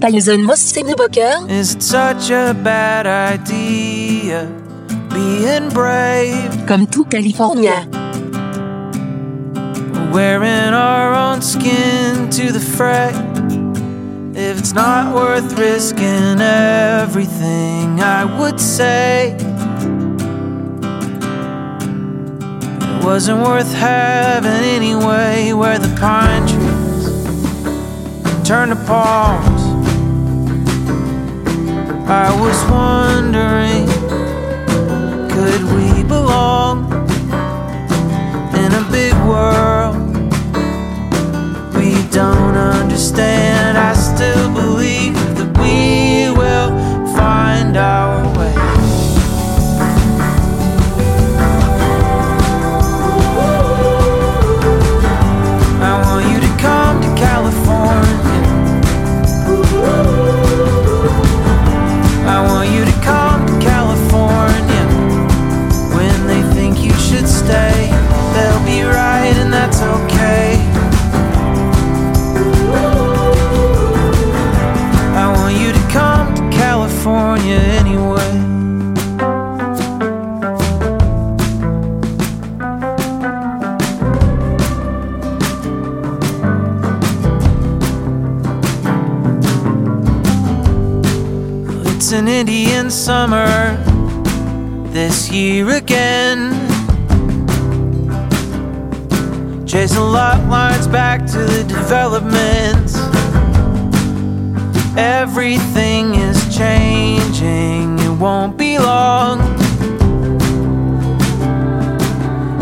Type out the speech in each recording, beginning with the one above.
Tyson Boker, Is it such a bad idea being brave? comme tout California. Wearing our own skin to the fray. If it's not worth risking everything, I would say it wasn't worth having anyway. Where the pine trees turn to palms. I was wondering, could we belong in a big world? We don't understand. I still believe that we will find our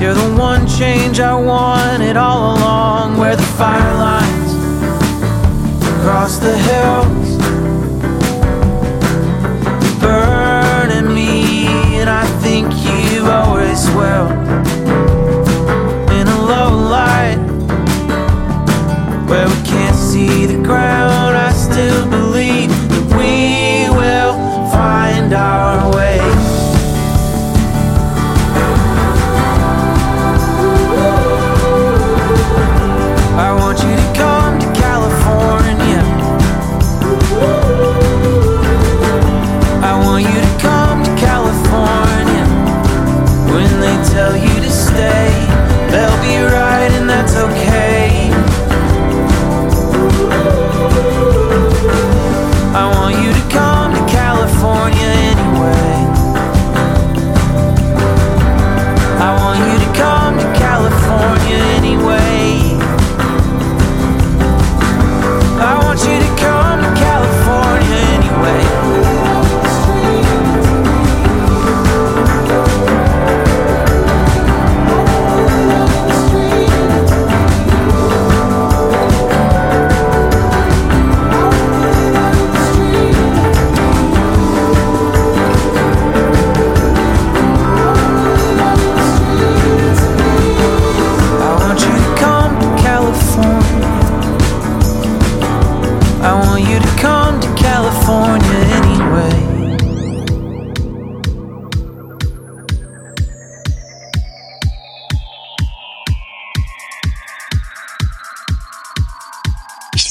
You're the one change I wanted all along, where the fire lines across the hills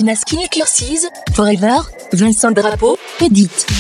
Masquine éclaircise, Forever, Vincent Drapeau, Edith.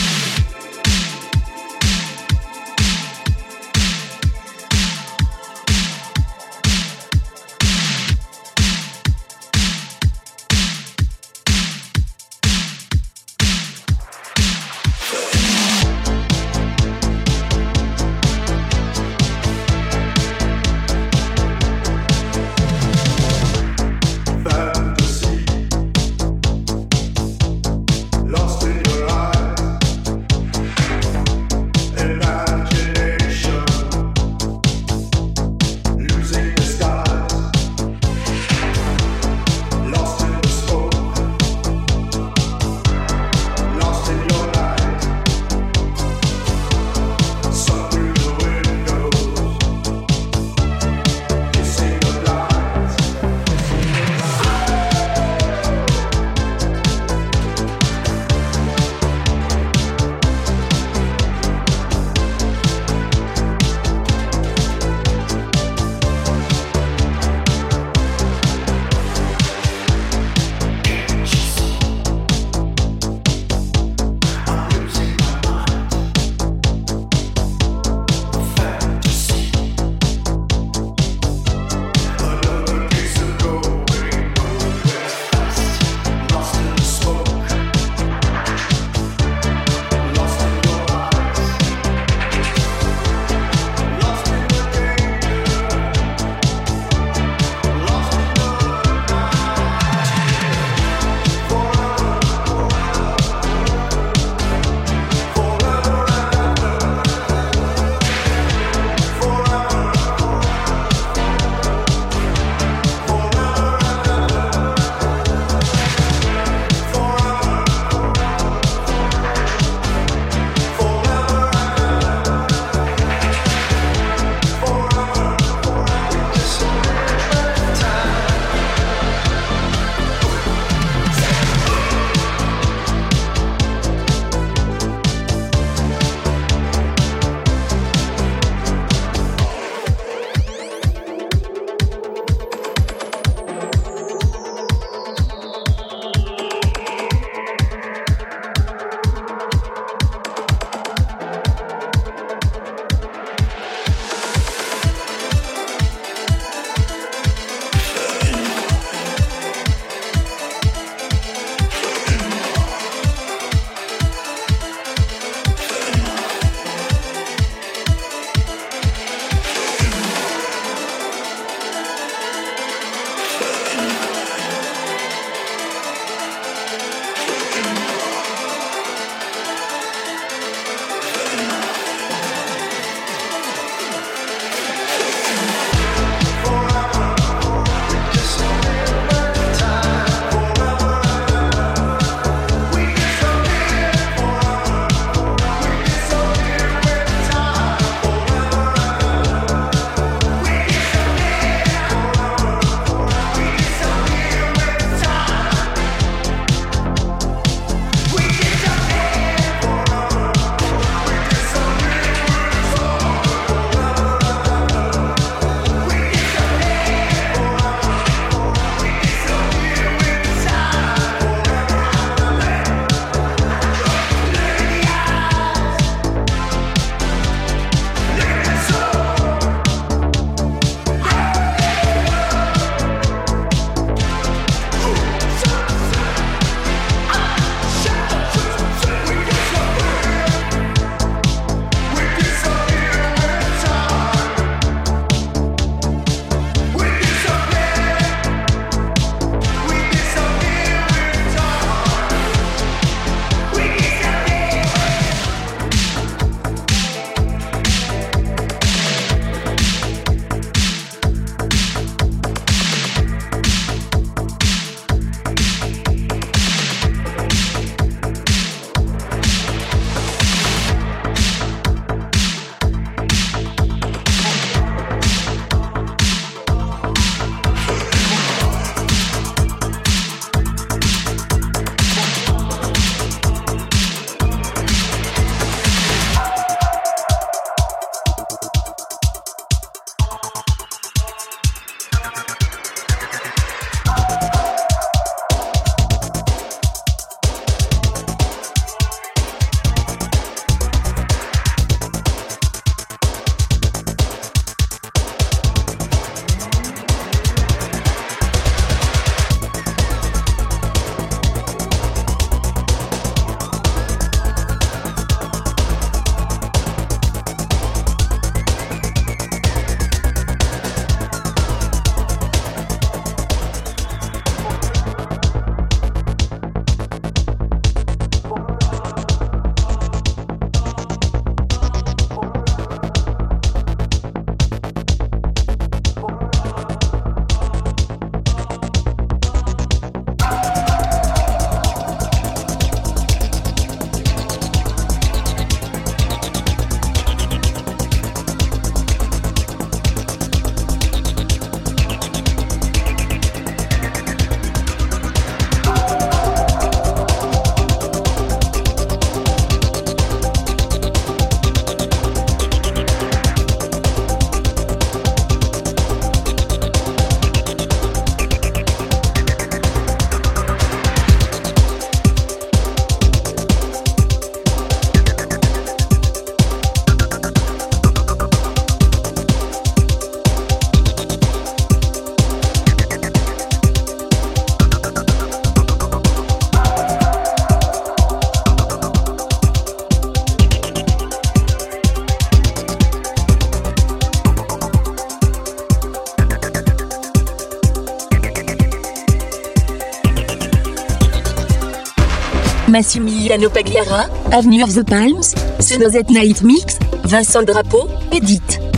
Massimiliano Pagliara, Avenue of the Palms, Senozette Night Mix, Vincent Drapeau, Edith.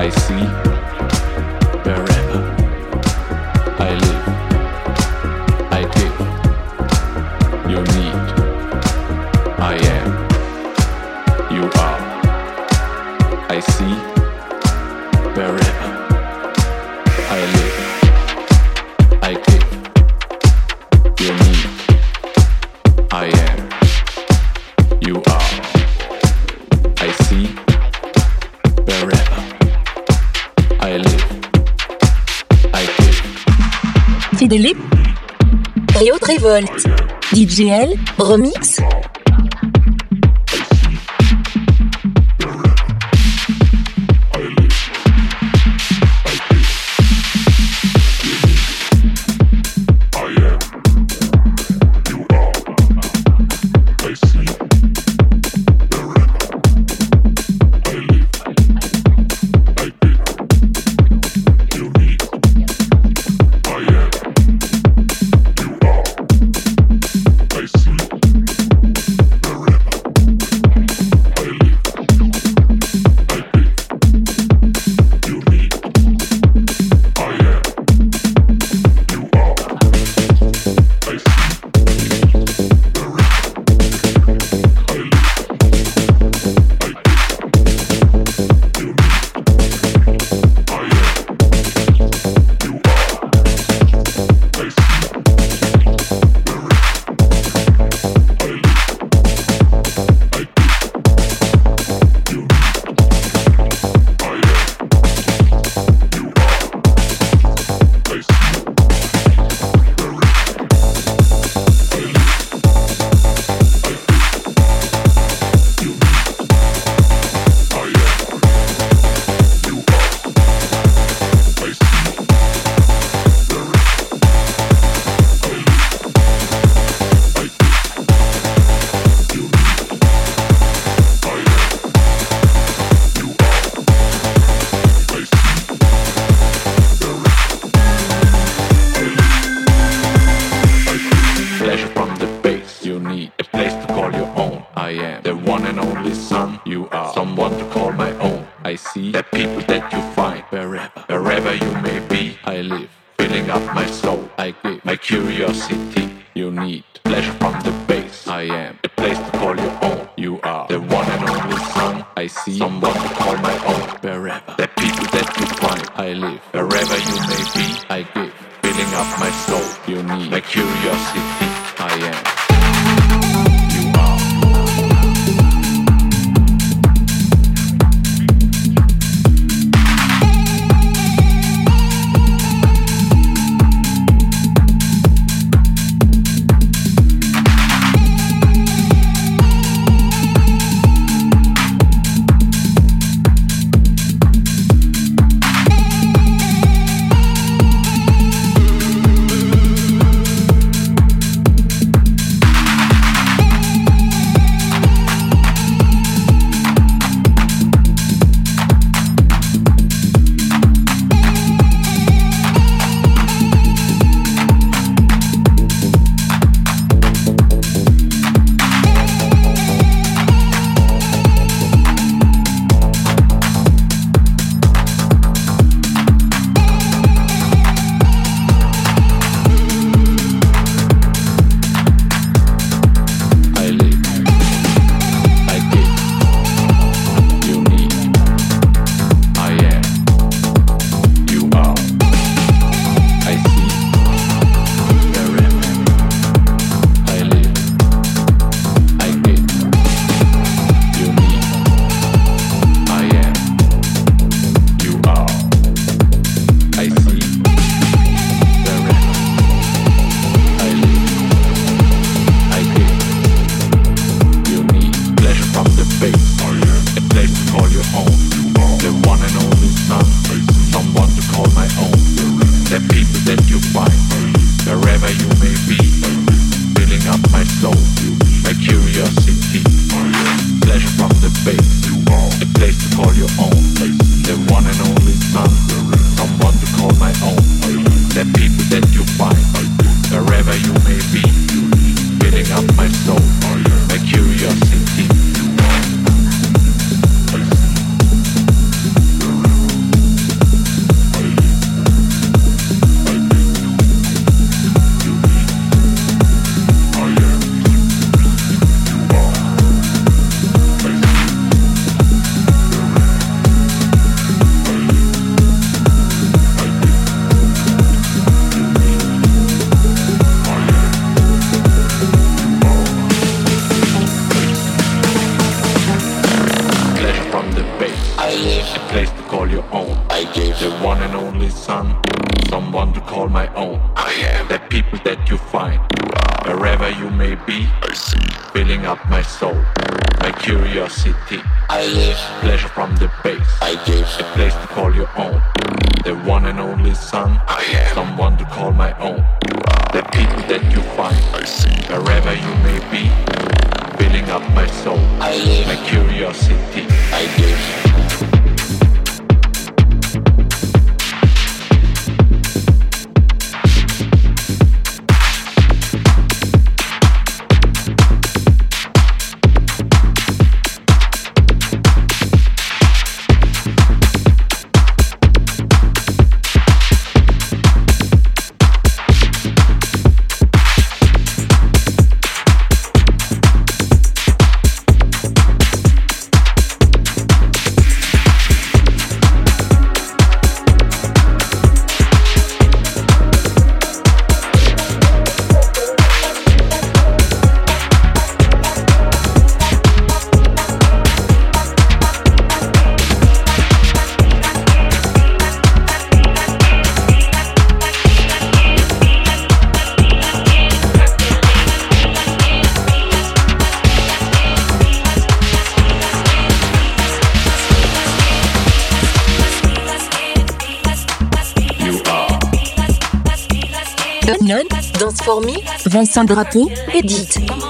I see. DJL Remix son, I am someone to call my own. You are The people that you find, I see wherever you may be, filling up my soul, I live, my curiosity. I give. Formix, Vincent Drapeau, Edith.